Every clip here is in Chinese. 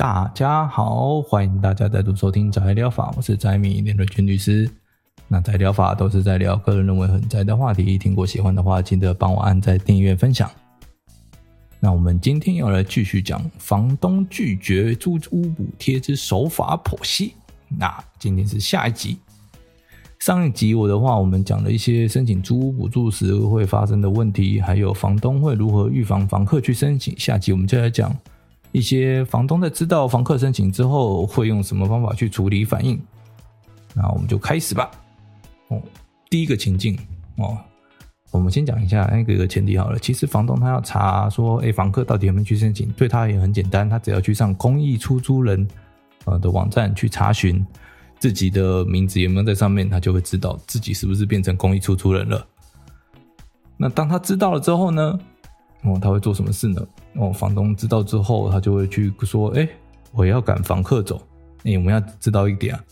大家好，欢迎大家再度收听宅疗法，我是宅米连瑞君律师。那宅疗法都是在聊个人认为很宅的话题，听过喜欢的话，记得帮我按在、订阅、分享。那我们今天要来继续讲房东拒绝租屋补贴之手法剖析。那今天是下一集。上一集我的话，我们讲了一些申请租屋补助时会发生的问题，还有房东会如何预防房客去申请。下集我们就来讲。一些房东在知道房客申请之后，会用什么方法去处理反应？那我们就开始吧。哦，第一个情境哦，我们先讲一下那个前提好了。其实房东他要查说，哎，房客到底有没有去申请，对他也很简单，他只要去上公益出租人呃的网站去查询自己的名字有没有在上面，他就会知道自己是不是变成公益出租人了。那当他知道了之后呢？哦，他会做什么事呢？哦，房东知道之后，他就会去说：“哎，我要赶房客走。”哎，我们要知道一点啊，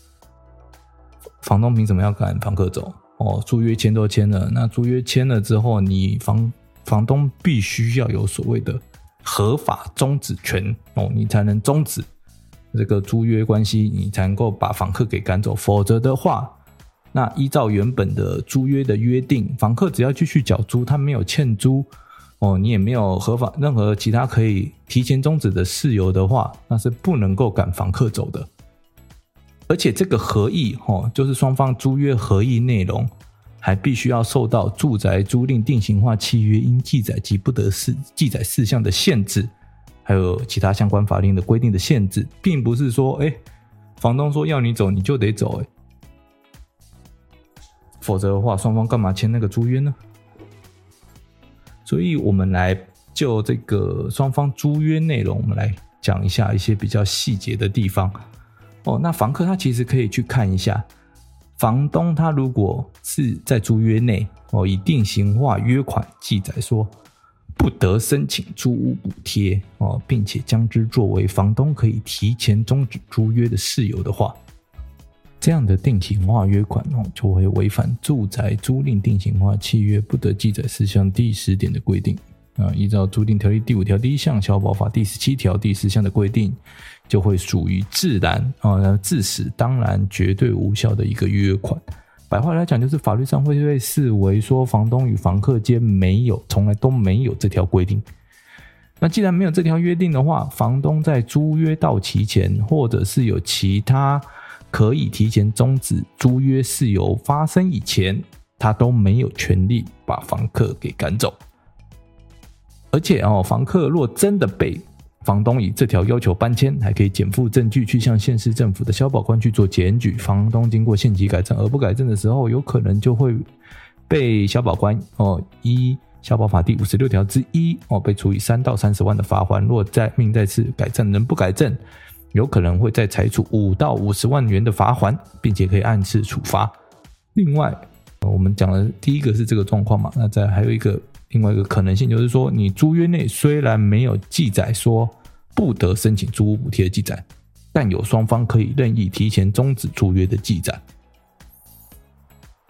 房东凭什么要赶房客走？哦，租约签都签了，那租约签了之后，你房房东必须要有所谓的合法终止权哦，你才能终止这个租约关系，你才能够把房客给赶走。否则的话，那依照原本的租约的约定，房客只要继续缴租，他没有欠租。哦，你也没有合法任何其他可以提前终止的事由的话，那是不能够赶房客走的。而且这个合意，哦，就是双方租约合意内容，还必须要受到住宅租赁定型化契约应记载及不得事记载事项的限制，还有其他相关法令的规定的限制，并不是说，哎，房东说要你走你就得走，否则的话，双方干嘛签那个租约呢？所以，我们来就这个双方租约内容，我们来讲一下一些比较细节的地方。哦，那房客他其实可以去看一下，房东他如果是在租约内哦，以定型化约款记载说不得申请租屋补贴哦，并且将之作为房东可以提前终止租约的事由的话。这样的定型化约款哦，就会违反住宅租赁定型化契约不得记载事项第十点的规定啊。依照租赁条例第五条第一项、消保法第十七条第四项的规定，就会属于自然啊，自始当然绝对无效的一个约款。白话来讲，就是法律上会被视为说，房东与房客间没有，从来都没有这条规定。那既然没有这条约定的话，房东在租约到期前，或者是有其他。可以提前终止租约事由发生以前，他都没有权利把房客给赶走。而且哦，房客若真的被房东以这条要求搬迁，还可以减负证据去向县市政府的消保官去做检举。房东经过限期改正而不改正的时候，有可能就会被消保官哦依消保法第五十六条之一哦被处以三到三十万的罚款。若再命再次改正仍不改正，有可能会再采取五到五十万元的罚锾，并且可以按次处罚。另外，我们讲的第一个是这个状况嘛，那再还有一个另外一个可能性，就是说你租约内虽然没有记载说不得申请租屋补贴的记载，但有双方可以任意提前终止租约的记载。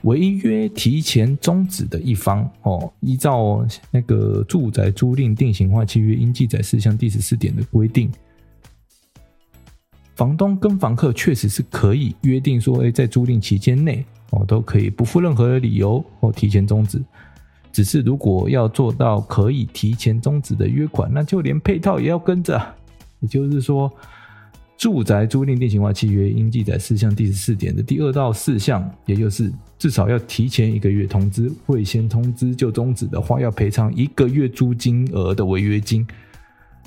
违约提前终止的一方，哦，依照那个住宅租赁定型化契约应记载事项第十四点的规定。房东跟房客确实是可以约定说，哎，在租赁期间内，哦，都可以不附任何的理由或提前终止。只是如果要做到可以提前终止的约款，那就连配套也要跟着。也就是说，住宅租赁定型化契约应记载事项第十四点的第二到四项，也就是至少要提前一个月通知，未先通知就终止的话，要赔偿一个月租金额的违约金。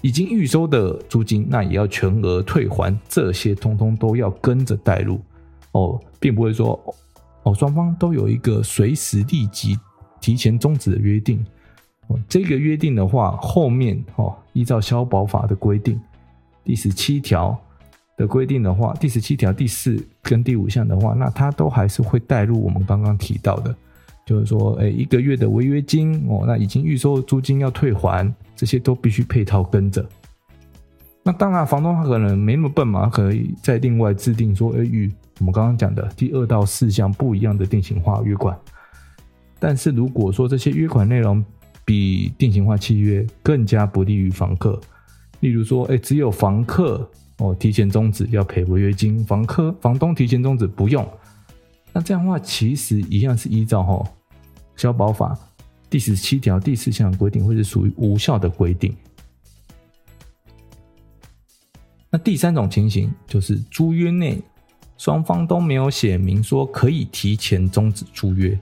已经预收的租金，那也要全额退还，这些通通都要跟着带入哦，并不会说哦，双方都有一个随时立即提前终止的约定哦。这个约定的话，后面哦，依照消保法的规定，第十七条的规定的话，第十七条第四跟第五项的话，那它都还是会带入我们刚刚提到的。就是说，哎，一个月的违约金哦，那已经预收的租金要退还，这些都必须配套跟着。那当然，房东他可能没那么笨嘛，可以再另外制定说，哎，与我们刚刚讲的第二到四项不一样的定型化约款。但是如果说这些约款内容比定型化契约更加不利于房客，例如说，哎，只有房客哦，提前终止要赔违约金，房客房东提前终止不用。那这样的话，其实一样是依照哈消保法第十七条第四项规定，会是属于无效的规定。那第三种情形就是租约内双方都没有写明说可以提前终止租约，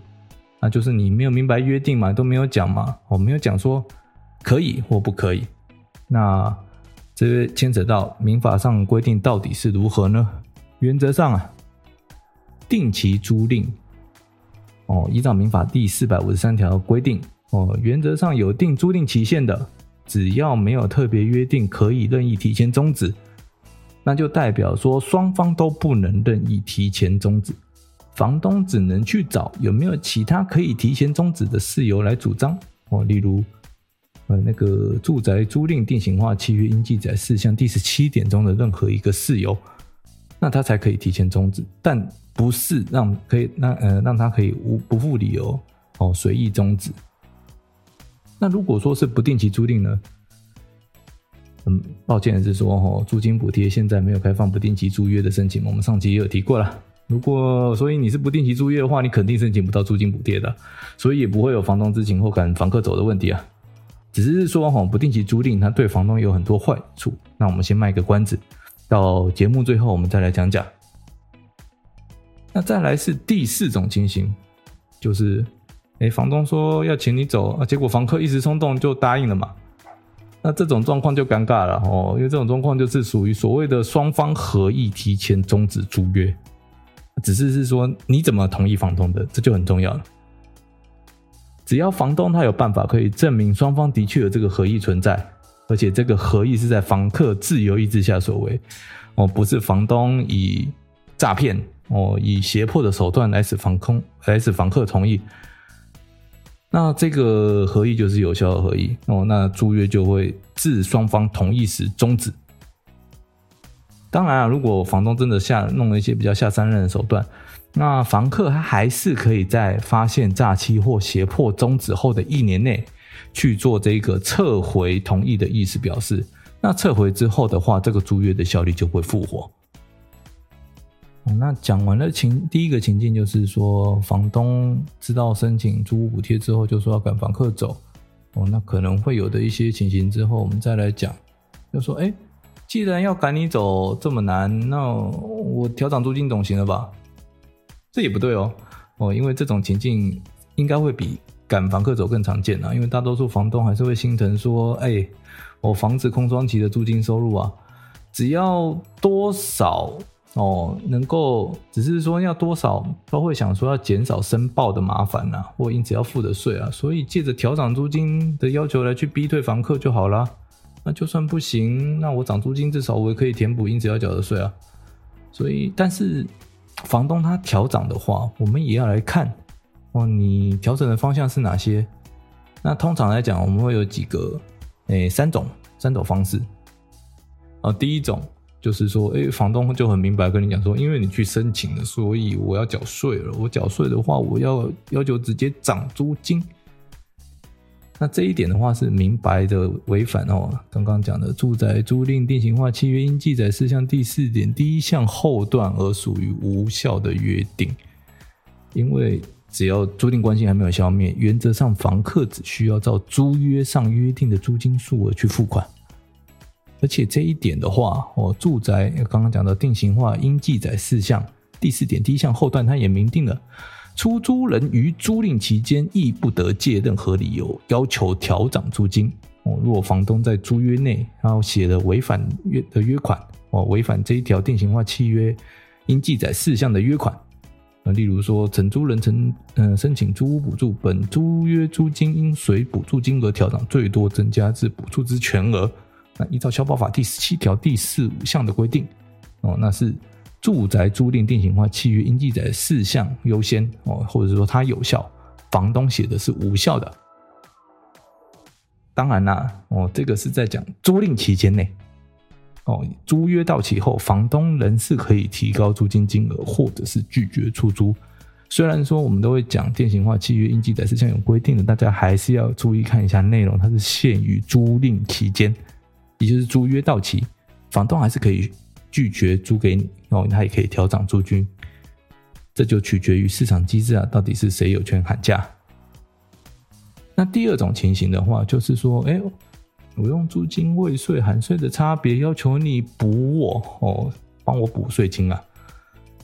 那就是你没有明白约定嘛，都没有讲嘛，我没有讲说可以或不可以。那这牵扯到民法上规定到底是如何呢？原则上啊，定期租赁。哦，依照民法第四百五十三条规定哦，原则上有定租赁期限的，只要没有特别约定可以任意提前终止。那就代表说，双方都不能任意提前终止，房东只能去找有没有其他可以提前终止的事由来主张。哦，例如，呃，那个住宅租赁定型化契约应记载事项第十七点中的任何一个事由，那他才可以提前终止，但不是让可以让呃让他可以无不附理由哦随意终止。那如果说是不定期租赁呢？嗯，抱歉的是说，哦，租金补贴现在没有开放不定期租约的申请，我们上期也有提过了。如果所以你是不定期租约的话，你肯定申请不到租金补贴的，所以也不会有房东知情或赶房客走的问题啊。只是说，哈，不定期租赁它对房东有很多坏处。那我们先卖个关子，到节目最后我们再来讲讲。那再来是第四种情形，就是，哎，房东说要请你走啊，结果房客一时冲动就答应了嘛。那这种状况就尴尬了哦，因为这种状况就是属于所谓的双方合意提前终止租约，只是是说你怎么同意房东的，这就很重要了。只要房东他有办法可以证明双方的确有这个合意存在，而且这个合意是在房客自由意志下所为，哦，不是房东以诈骗哦，以胁迫的手段来使房空来使房客同意。那这个合意就是有效的合意哦，那租约就会自双方同意时终止。当然啊，如果房东真的下弄了一些比较下三滥的手段，那房客他还是可以在发现诈欺或胁迫终止后的一年内去做这个撤回同意的意思表示。那撤回之后的话，这个租约的效力就会复活。那讲完了情，第一个情境就是说，房东知道申请租屋补贴之后，就说要赶房客走，哦，那可能会有的一些情形之后，我们再来讲，就说，哎，既然要赶你走这么难，那我调涨租金总行了吧？这也不对哦，哦，因为这种情境应该会比赶房客走更常见啊，因为大多数房东还是会心疼说，哎，我房子空窗期的租金收入啊，只要多少。哦，能够只是说要多少都会想说要减少申报的麻烦呐、或因此要付的税啊，所以借着调涨租金的要求来去逼退房客就好了。那就算不行，那我涨租金至少我也可以填补因此要缴的税啊。所以，但是房东他调涨的话，我们也要来看哦，你调整的方向是哪些？那通常来讲，我们会有几个诶、三种三种方式啊，第一种。就是说，哎，房东就很明白跟你讲说，因为你去申请了，所以我要缴税了。我缴税的话，我要要求直接涨租金。那这一点的话是明白的违反哦，刚刚讲的住宅租赁定型化契约应记载事项第四点第一项后段而属于无效的约定。因为只要租赁关系还没有消灭，原则上房客只需要照租约上约定的租金数额去付款。而且这一点的话，哦，住宅刚刚讲的定型化应记载事项第四点第一项后段，它也明定了，出租人于租赁期间亦不得借任何理由要求调涨租金。哦，如果房东在租约内然后写了违反约的约款，哦，违反这一条定型化契约应记载事项的约款，那例如说承租人曾嗯申请租屋补助，本租约租金应随补助金额调涨，最多增加至补助之全额。那依照消保法第十七条第四五项的规定，哦，那是住宅租赁定型化契约应记载事项优先哦，或者说它有效，房东写的是无效的。当然啦，哦，这个是在讲租赁期间内，哦，租约到期后，房东仍是可以提高租金金额，或者是拒绝出租。虽然说我们都会讲定型化契约应记载事项有规定的，大家还是要注意看一下内容，它是限于租赁期间。也就是租约到期，房东还是可以拒绝租给你，哦，他也可以调涨租金。这就取决于市场机制啊，到底是谁有权喊价？那第二种情形的话，就是说，哎，我用租金未税、含税的差别要求你补我哦，帮我补税金啊。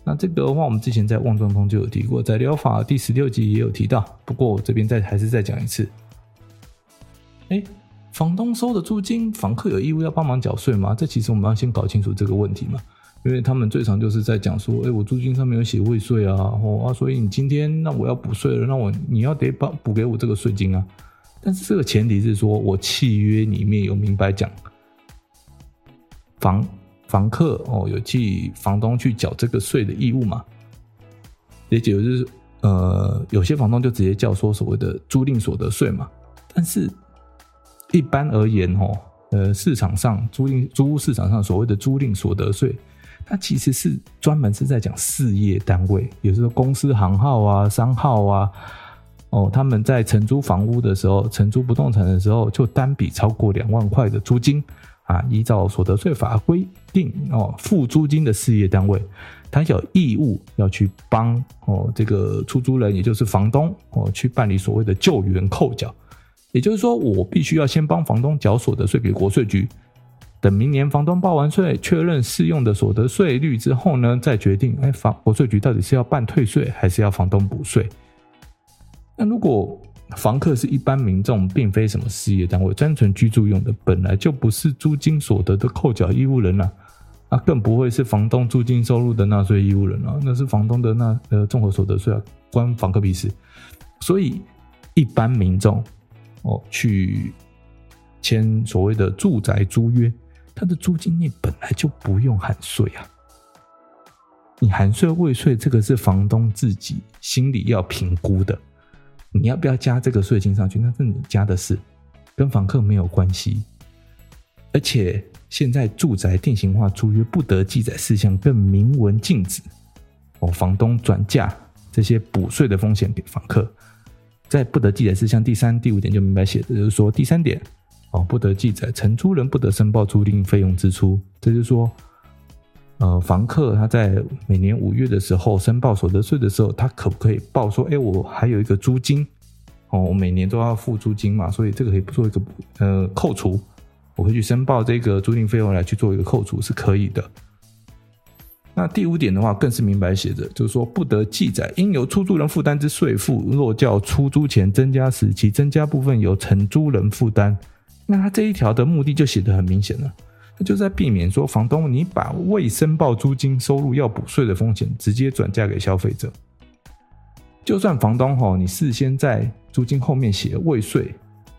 那这个的话，我们之前在旺庄通就有提过，在疗法第十六集也有提到。不过我这边再还是再讲一次。哎，房东收的租金，房客有义务要帮忙缴税吗？这其实我们要先搞清楚这个问题嘛。因为他们最常就是在讲说，哎，我租金上面有写未税啊，哦啊，所以你今天那我要补税了，那我你要得补补给我这个税金啊。但是这个前提是说我契约里面有明白讲房。房客哦，有替房东去缴这个税的义务嘛？也就是呃，有些房东就直接叫说所谓的租赁所得税嘛。但是，一般而言哦，呃，市场上租赁租屋市场上所谓的租赁所得税，它其实是专门是在讲事业单位，也就是说公司行号啊、商号啊，哦，他们在承租房屋的时候、承租不动产的时候，就单笔超过两万块的租金。啊，依照所得税法规定哦，付租金的事业单位，他有义务要去帮哦这个出租人，也就是房东哦，去办理所谓的救援扣缴。也就是说，我必须要先帮房东缴所得税给国税局，等明年房东报完税，确认适用的所得税率之后呢，再决定，哎，房国税局到底是要办退税，还是要房东补税？那如果房客是一般民众，并非什么事业单位，单纯居住用的，本来就不是租金所得的扣缴义务人啊，啊，更不会是房东租金收入的纳税义务人啊，那是房东的那呃综合所得税啊，关房客屁事。所以一般民众哦去签所谓的住宅租约，他的租金内本来就不用含税啊，你含税未税，这个是房东自己心里要评估的。你要不要加这个税金上去？那是你家的事，跟房客没有关系。而且现在住宅定型化租约不得记载事项，更明文禁止哦，房东转嫁这些补税的风险给房客。在不得记载事项第三、第五点就明白写的，就是说第三点哦，不得记载承租人不得申报租赁费用支出，这就是说。呃，房客他在每年五月的时候申报所得税的时候，他可不可以报说，哎，我还有一个租金，哦，我每年都要付租金嘛，所以这个可以做一个呃扣除，我会去申报这个租赁费用来去做一个扣除是可以的。那第五点的话，更是明白写着，就是说不得记载应由出租人负担之税负，若较出租前增加时，其增加部分由承租人负担。那他这一条的目的就写得很明显了。那就在避免说房东你把未申报租金收入要补税的风险直接转嫁给消费者。就算房东吼你事先在租金后面写未税，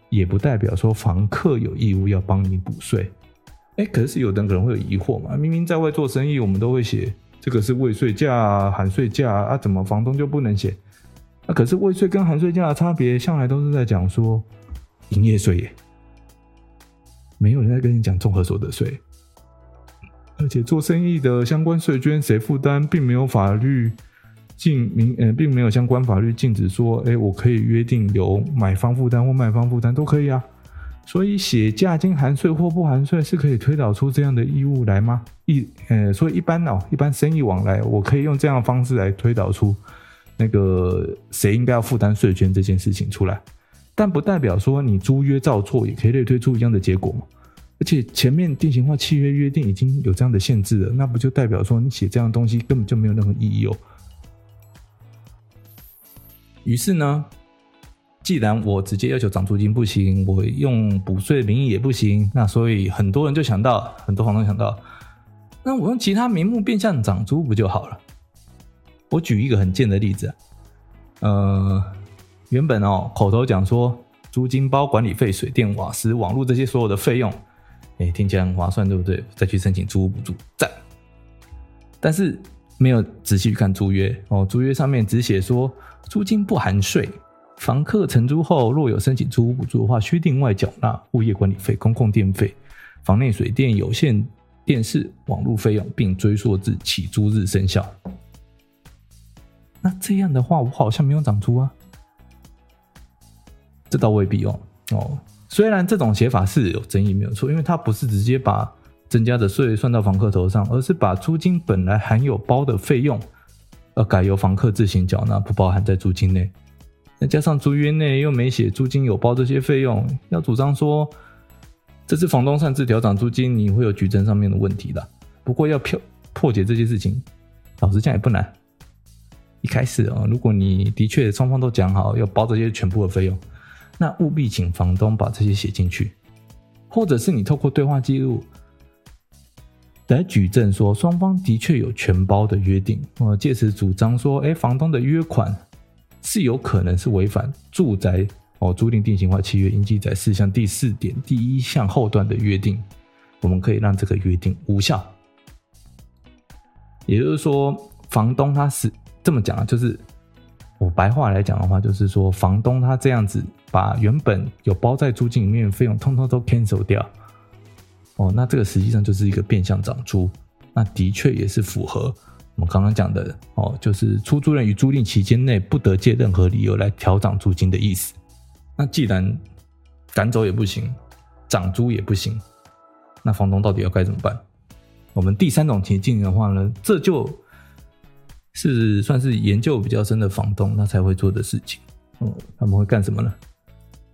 也不代表说房客有义务要帮你补税。哎，可是有的人可能会有疑惑嘛，明明在外做生意，我们都会写这个是未税价、含税价啊，怎么房东就不能写？那可是未税跟含税价的差别，向来都是在讲说营业税耶。没有人在跟你讲综合所得税，而且做生意的相关税捐谁负担，并没有法律禁明，呃，并没有相关法律禁止说，哎，我可以约定由买方负担或卖方负担都可以啊。所以写价金含税或不含税是可以推导出这样的义务来吗？一，呃，所以一般哦，一般生意往来，我可以用这样的方式来推导出那个谁应该要负担税捐这件事情出来。但不代表说你租约照做也可以类推出一样的结果嘛？而且前面定型化契约约定已经有这样的限制了，那不就代表说你写这样的东西根本就没有任何意义哦？于是呢，既然我直接要求涨租金不行，我用补税名义也不行，那所以很多人就想到，很多房东想到，那我用其他名目变相涨租不就好了？我举一个很贱的例子，呃。原本哦，口头讲说租金包管理费、水电、瓦斯、网络这些所有的费用，哎，听起来很划算，对不对？再去申请租屋补助，赞。但是没有仔细去看租约哦，租约上面只写说租金不含税，房客承租后若有申请租屋补助的话，需另外缴纳物业管理费、公共电费、房内水电、有线电视、网络费用，并追溯至起租日生效。那这样的话，我好像没有涨租啊。这倒未必哦哦，虽然这种写法是有争议没有错，因为它不是直接把增加的税算到房客头上，而是把租金本来含有包的费用，而改由房客自行缴纳，不包含在租金内。那加上租约内又没写租金有包这些费用，要主张说这是房东擅自调涨租金，你会有举证上面的问题的。不过要破破解这些事情，老实讲也不难。一开始啊，如果你的确双方都讲好要包这些全部的费用，那务必请房东把这些写进去，或者是你透过对话记录来举证说双方的确有全包的约定，呃，借此主张说，哎，房东的约款。是有可能是违反住宅哦租赁定型化契约应记载事项第四点第一项后段的约定，我们可以让这个约定无效。也就是说，房东他是这么讲啊，就是我白话来讲的话，就是说房东他这样子把原本有包在租金里面的费用通通都 cancel 掉，哦，那这个实际上就是一个变相涨租，那的确也是符合。我们刚刚讲的哦，就是出租人于租赁期间内不得借任何理由来调涨租金的意思。那既然赶走也不行，涨租也不行，那房东到底要该怎么办？我们第三种情境的话呢，这就是算是研究比较深的房东他才会做的事情。哦，他们会干什么呢？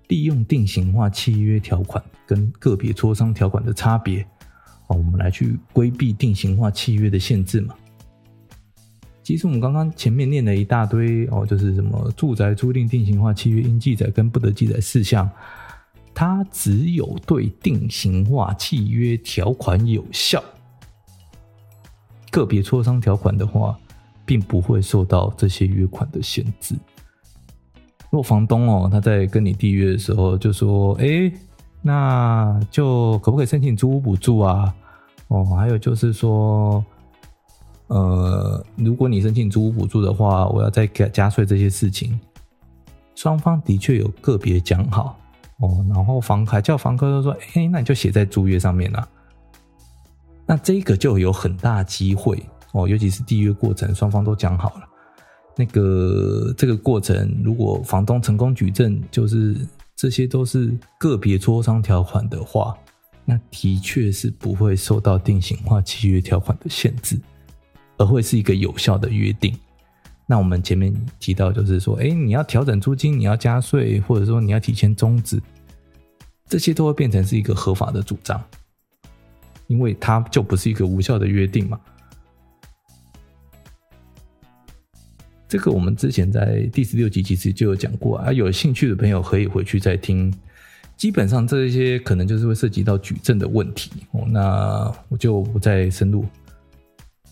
利用定型化契约条款跟个别磋商条款的差别，哦，我们来去规避定型化契约的限制嘛。其实我们刚刚前面念了一大堆哦，就是什么住宅租赁定型化契约应记载跟不得记载事项，它只有对定型化契约条款有效，个别磋商条款的话，并不会受到这些约款的限制。如果房东哦，他在跟你缔约的时候就说，哎，那就可不可以申请租屋补助啊？哦，还有就是说。呃，如果你申请租屋补助的话，我要再加加税这些事情，双方的确有个别讲好哦，然后房还叫房客都说，哎，那你就写在租约上面了。那这个就有很大机会哦，尤其是缔约过程，双方都讲好了，那个这个过程，如果房东成功举证，就是这些都是个别磋商条款的话，那的确是不会受到定型化契约条款的限制。而会是一个有效的约定。那我们前面提到，就是说，哎，你要调整租金，你要加税，或者说你要提前终止，这些都会变成是一个合法的主张，因为它就不是一个无效的约定嘛。这个我们之前在第十六集其实就有讲过啊，有兴趣的朋友可以回去再听。基本上这些可能就是会涉及到举证的问题哦，那我就不再深入。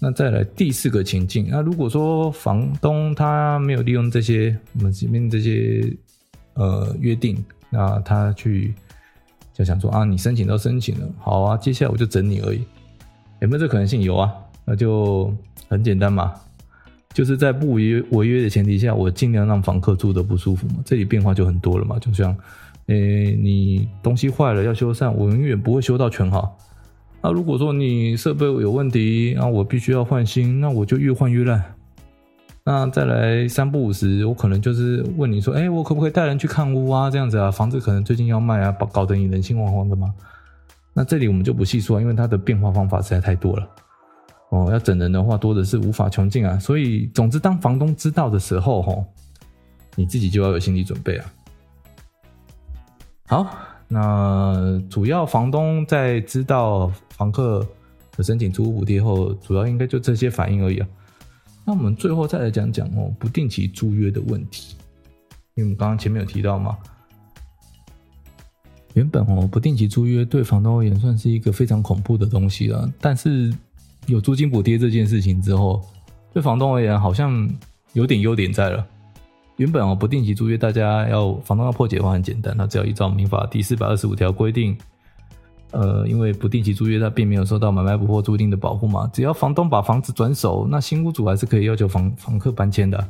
那再来第四个情境，那如果说房东他没有利用这些我们前面这些呃约定，那他去就想说啊，你申请都申请了，好啊，接下来我就整你而已，有没有这可能性？有啊，那就很简单嘛，就是在不违约违约的前提下，我尽量让房客住得不舒服嘛，这里变化就很多了嘛，就像，诶、你东西坏了要修缮，我永远不会修到全好。那如果说你设备有问题，那我必须要换新，那我就越换越烂。那再来三不五时，我可能就是问你说，哎，我可不可以带人去看屋啊？这样子啊，房子可能最近要卖啊，搞搞得你人心惶惶的嘛。那这里我们就不细说，因为它的变化方法实在太多了。哦，要整人的话，多的是无法穷尽啊。所以，总之，当房东知道的时候，吼，你自己就要有心理准备啊。好。那主要房东在知道房客的申请租屋补贴后，主要应该就这些反应而已啊。那我们最后再来讲讲哦，不定期租约的问题，因为我们刚刚前面有提到嘛，原本哦不定期租约对房东而言算是一个非常恐怖的东西了，但是有租金补贴这件事情之后，对房东而言好像有点优点在了。原本哦，不定期租约，大家要房东要破解的话很简单，那只要依照民法第四百二十五条规定，呃，因为不定期租约，它并没有受到买卖不破租赁的保护嘛，只要房东把房子转手，那新屋主还是可以要求房房客搬迁的。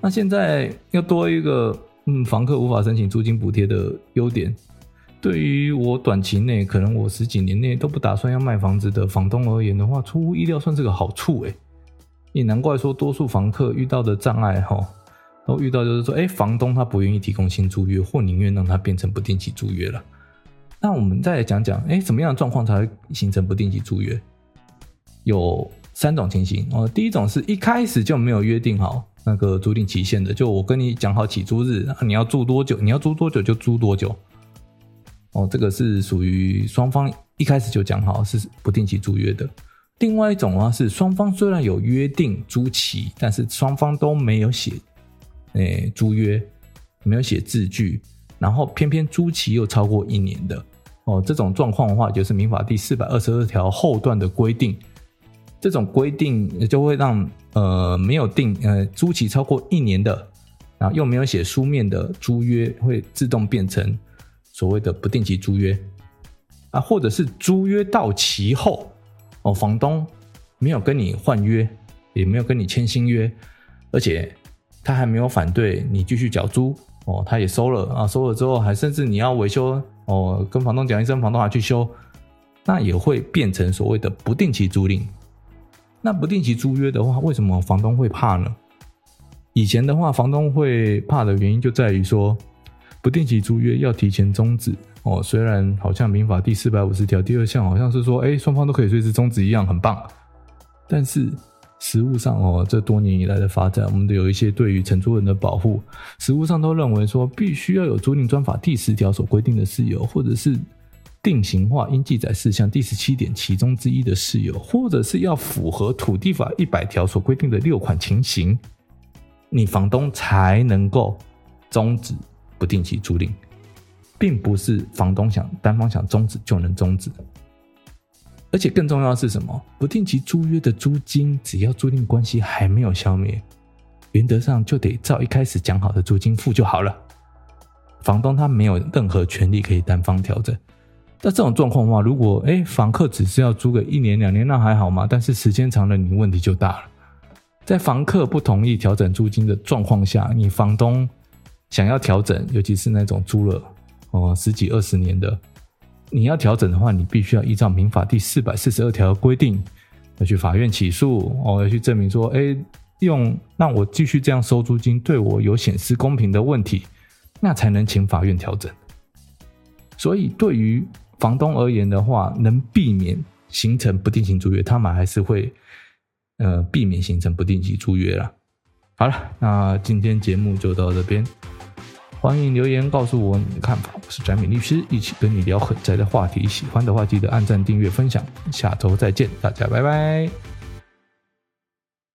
那现在要多一个，嗯，房客无法申请租金补贴的优点，对于我短期内可能我十几年内都不打算要卖房子的房东而言的话，出乎意料算是个好处诶，也难怪说多数房客遇到的障碍哈。都遇到就是说，哎，房东他不愿意提供新租约，或宁愿让它变成不定期租约了。那我们再来讲讲，哎，什么样的状况才会形成不定期租约？有三种情形哦。第一种是一开始就没有约定好那个租赁期限的，就我跟你讲好起租日，你要租多久，你要租多久就租多久。哦，这个是属于双方一开始就讲好是不定期租约的。另外一种啊是双方虽然有约定租期，但是双方都没有写，诶，租约没有写字据，然后偏偏租期又超过一年的。哦，这种状况的话，就是民法第四百二十二条后段的规定。这种规定就会让呃没有定呃租期超过一年的，然后又没有写书面的租约，会自动变成所谓的不定期租约啊，或者是租约到期后哦，房东没有跟你换约，也没有跟你签新约，而且他还没有反对你继续缴租哦，他也收了啊，收了之后还甚至你要维修哦，跟房东讲一声，房东还去修，那也会变成所谓的不定期租赁。那不定期租约的话，为什么房东会怕呢？以前的话，房东会怕的原因就在于说，不定期租约要提前终止哦。虽然好像民法第四百五十条第二项好像是说，哎，双方都可以随时终止一样，很棒。但是实务上哦，这多年以来的发展，我们都有一些对于承租人的保护，实务上都认为说，必须要有租赁专法第十条所规定的事由，或者是。定型化应记载事项第十七点其中之一的事由，或者是要符合土地法一百条所规定的六款情形，你房东才能够终止不定期租赁，并不是房东想单方想终止就能终止。而且更重要的是什么？不定期租约的租金，只要租赁关系还没有消灭，原则上就得照一开始讲好的租金付就好了。房东他没有任何权利可以单方调整。那这种状况的话，如果诶房客只是要租个一年两年，那还好嘛。但是时间长了，你问题就大了。在房客不同意调整租金的状况下，你房东想要调整，尤其是那种租了哦十几二十年的，你要调整的话，你必须要依照民法第四百四十二条的规定，要去法院起诉哦，要去证明说，诶用让我继续这样收租金，对我有显失公平的问题，那才能请法院调整。所以对于房东而言的话，能避免形成不定期租约，他们还是会呃避免形成不定期租约啦。好了，那今天节目就到这边，欢迎留言告诉我你的看法。我是翟敏律师，一起跟你聊很宅的话题。喜欢的话记得按赞、订阅、分享。下周再见，大家拜拜。